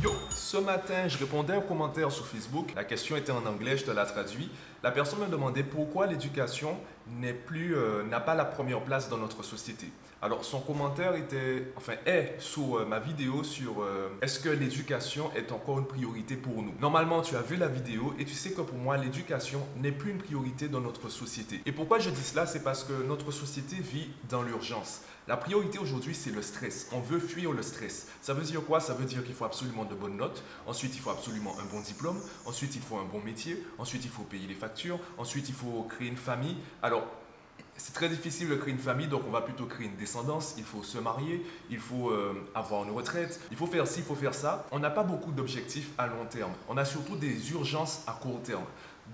Yo, ce matin, je répondais à un commentaire sur Facebook. La question était en anglais, je te la traduis. La personne me demandait pourquoi l'éducation n'est plus, euh, n'a pas la première place dans notre société. Alors, son commentaire était, enfin, est sous euh, ma vidéo sur euh, est-ce que l'éducation est encore une priorité pour nous? Normalement, tu as vu la vidéo et tu sais que pour moi, l'éducation n'est plus une priorité dans notre société. Et pourquoi je dis cela? C'est parce que notre société vit dans l'urgence. La priorité aujourd'hui, c'est le stress. On veut fuir le stress. Ça veut dire quoi? Ça veut dire qu'il faut absolument de bonnes notes. Ensuite, il faut absolument un bon diplôme. Ensuite, il faut un bon métier. Ensuite, il faut payer les factures. Ensuite, il faut créer une famille. Alors, c'est très difficile de créer une famille, donc on va plutôt créer une descendance. Il faut se marier, il faut euh, avoir une retraite, il faut faire ci, il faut faire ça. On n'a pas beaucoup d'objectifs à long terme. On a surtout des urgences à court terme.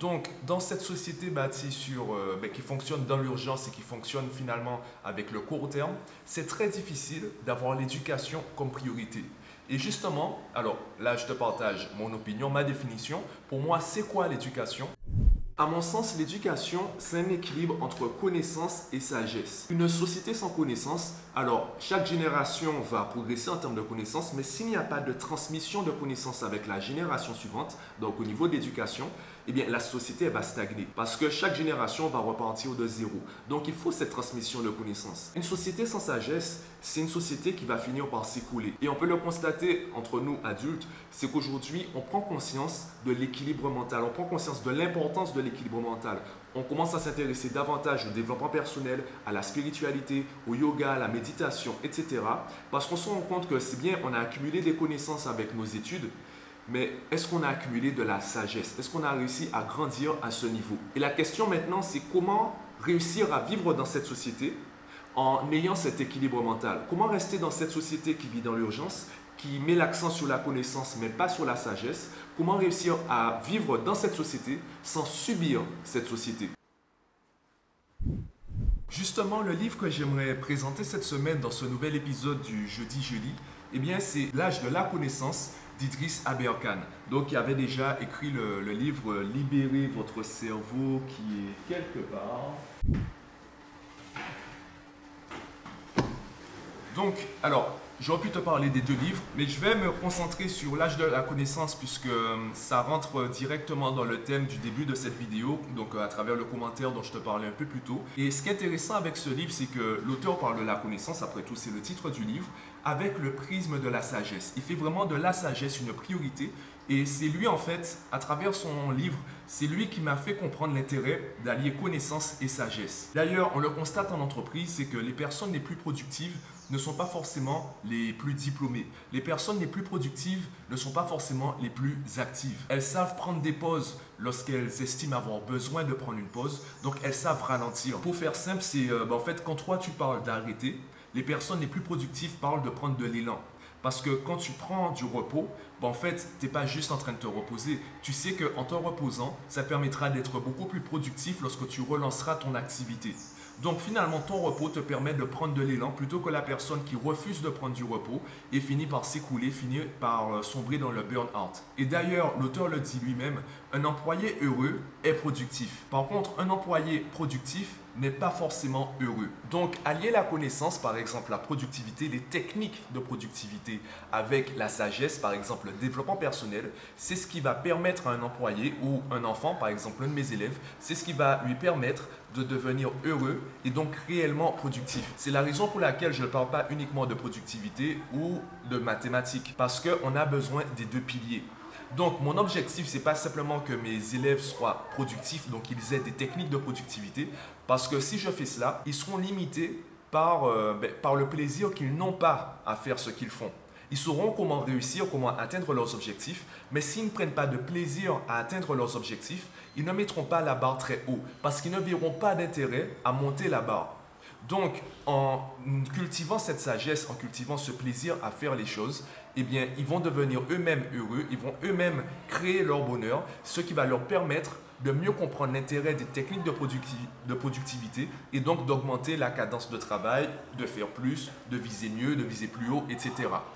Donc, dans cette société bâtie sur, euh, ben, qui fonctionne dans l'urgence et qui fonctionne finalement avec le court terme, c'est très difficile d'avoir l'éducation comme priorité. Et justement, alors là, je te partage mon opinion, ma définition. Pour moi, c'est quoi l'éducation? À mon sens, l'éducation, c'est un équilibre entre connaissance et sagesse. Une société sans connaissance, alors chaque génération va progresser en termes de connaissances, mais s'il n'y a pas de transmission de connaissances avec la génération suivante, donc au niveau de l'éducation, eh bien la société va stagner parce que chaque génération va repartir de zéro. Donc il faut cette transmission de connaissances. Une société sans sagesse, c'est une société qui va finir par s'écouler. Et on peut le constater entre nous adultes, c'est qu'aujourd'hui, on prend conscience de l'équilibre mental, on prend conscience de l'importance de l'équilibre mental. On commence à s'intéresser davantage au développement personnel, à la spiritualité, au yoga, à la méditation, etc. Parce qu'on se rend compte que c'est bien, on a accumulé des connaissances avec nos études, mais est-ce qu'on a accumulé de la sagesse? Est-ce qu'on a réussi à grandir à ce niveau? Et la question maintenant, c'est comment réussir à vivre dans cette société en ayant cet équilibre mental? Comment rester dans cette société qui vit dans l'urgence, qui met l'accent sur la connaissance mais pas sur la sagesse? Comment réussir à vivre dans cette société sans subir cette société? Justement, le livre que j'aimerais présenter cette semaine dans ce nouvel épisode du Jeudi Jeudi, eh bien, c'est L'âge de la connaissance d'Idriss Aberkan. Donc, il avait déjà écrit le, livre Libérer votre cerveau qui est quelque part. Donc, alors, j'aurais pu te parler des deux livres, mais je vais me concentrer sur l'âge de la connaissance puisque euh, ça rentre directement dans le thème du début de cette vidéo, donc euh, à travers le commentaire dont je te parlais un peu plus tôt. Et ce qui est intéressant avec ce livre, c'est que l'auteur parle de la connaissance, après tout c'est le titre du livre, avec le prisme de la sagesse. Il fait vraiment de la sagesse une priorité et c'est lui, en fait, à travers son livre, c'est lui qui m'a fait comprendre l'intérêt d'allier connaissance et sagesse. D'ailleurs, on le constate en entreprise, c'est que les personnes les plus productives ne sont pas forcément les plus diplômées. Les personnes les plus productives ne sont pas forcément les plus actives. Elles savent prendre des pauses lorsqu'elles estiment avoir besoin de prendre une pause, donc elles savent ralentir. Pour faire simple, c'est euh, ben, en fait quand toi tu parles d'arrêter, les personnes les plus productives parlent de prendre de l'élan. Parce que quand tu prends du repos, ben, en fait, tu n'es pas juste en train de te reposer. Tu sais qu'en te reposant, ça permettra d'être beaucoup plus productif lorsque tu relanceras ton activité. Donc finalement, ton repos te permet de prendre de l'élan plutôt que la personne qui refuse de prendre du repos et finit par s'écouler, finit par euh, sombrer dans le burn-out. Et d'ailleurs, l'auteur le dit lui-même, un employé heureux est productif. Par contre, un employé productif n'est pas forcément heureux. Donc, allier la connaissance, par exemple la productivité, les techniques de productivité avec la sagesse, par exemple le développement personnel, c'est ce qui va permettre à un employé ou un enfant, par exemple un de mes élèves, c'est ce qui va lui permettre de devenir heureux et donc réellement productif. C'est la raison pour laquelle je ne parle pas uniquement de productivité ou de mathématiques, parce qu'on a besoin des deux piliers. Donc, mon objectif, c'est pas simplement que mes élèves soient productifs, donc qu'ils aient des techniques de productivité, parce que si je fais cela, ils seront limités par, euh, ben, par le plaisir qu'ils n'ont pas à faire ce qu'ils font. Ils sauront comment réussir, comment atteindre leurs objectifs, mais s'ils ne prennent pas de plaisir à atteindre leurs objectifs, ils ne mettront pas la barre très haut, parce qu'ils ne verront pas d'intérêt à monter la barre. Donc, en cultivant cette sagesse, en cultivant ce plaisir à faire les choses, eh bien, ils vont devenir eux-mêmes heureux, ils vont eux-mêmes créer leur bonheur, ce qui va leur permettre de mieux comprendre l'intérêt des techniques de, productivité et donc d'augmenter la cadence de travail, de faire plus, de viser mieux, de viser plus haut, etc.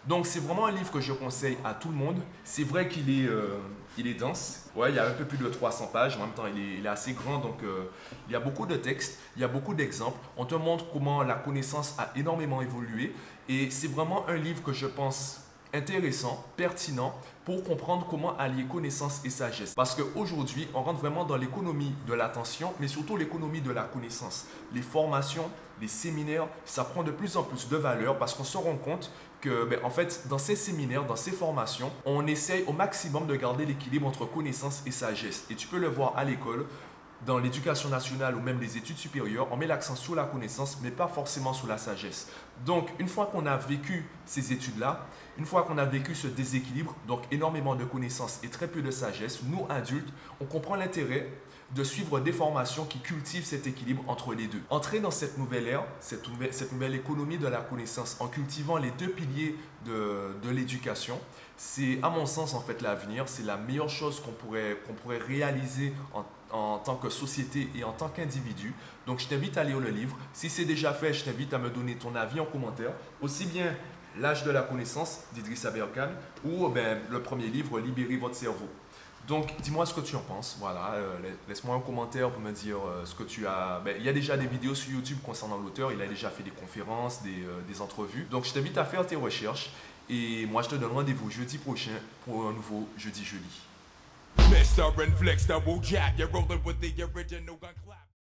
Donc c'est vraiment un livre que je conseille à tout le monde. C'est vrai qu'il est, euh, est dense. Ouais, il y a un peu plus de 300 pages. En même temps, il est, assez grand, donc euh, il y a beaucoup de textes, il y a beaucoup d'exemples. On te montre comment la connaissance a énormément évolué. Et c'est vraiment un livre que je pense intéressant, pertinent pour comprendre comment allier connaissance et sagesse. Parce qu'aujourd'hui, on rentre vraiment dans l'économie de l'attention, mais surtout l'économie de la connaissance. Les formations, les séminaires, ça prend de plus en plus de valeur parce qu'on se rend compte que, ben, en fait, dans ces séminaires, dans ces formations, on essaye au maximum de garder l'équilibre entre connaissance et sagesse. Et tu peux le voir à l'école, dans l'éducation nationale ou même les études supérieures, on met l'accent sur la connaissance, mais pas forcément sur la sagesse. Donc, une fois qu'on a vécu ces études-là, une fois qu'on a vécu ce déséquilibre, donc énormément de connaissances et très peu de sagesse, nous, adultes, on comprend l'intérêt de suivre des formations qui cultivent cet équilibre entre les deux. Entrer dans cette nouvelle ère, cette nouvelle, économie de la connaissance en cultivant les deux piliers de, l'éducation, c'est à mon sens en fait l'avenir, c'est la meilleure chose qu'on pourrait, réaliser en en tant que société et en tant qu'individu. Donc, je t'invite à lire le livre. Si c'est déjà fait, je t'invite à me donner ton avis en commentaire. Aussi bien L'âge de la connaissance d'Idriss Aberkan ou ben, le premier livre, Libérer votre cerveau. Donc, dis-moi ce que tu en penses. Voilà, euh, laisse-moi un commentaire pour me dire euh, ce que tu as. Ben, il y a déjà des vidéos sur YouTube concernant l'auteur. Il a déjà fait des conférences, des, euh, des entrevues. Donc, je t'invite à faire tes recherches. Et moi, je te donne rendez-vous jeudi prochain pour un nouveau Jeudi Jeudi.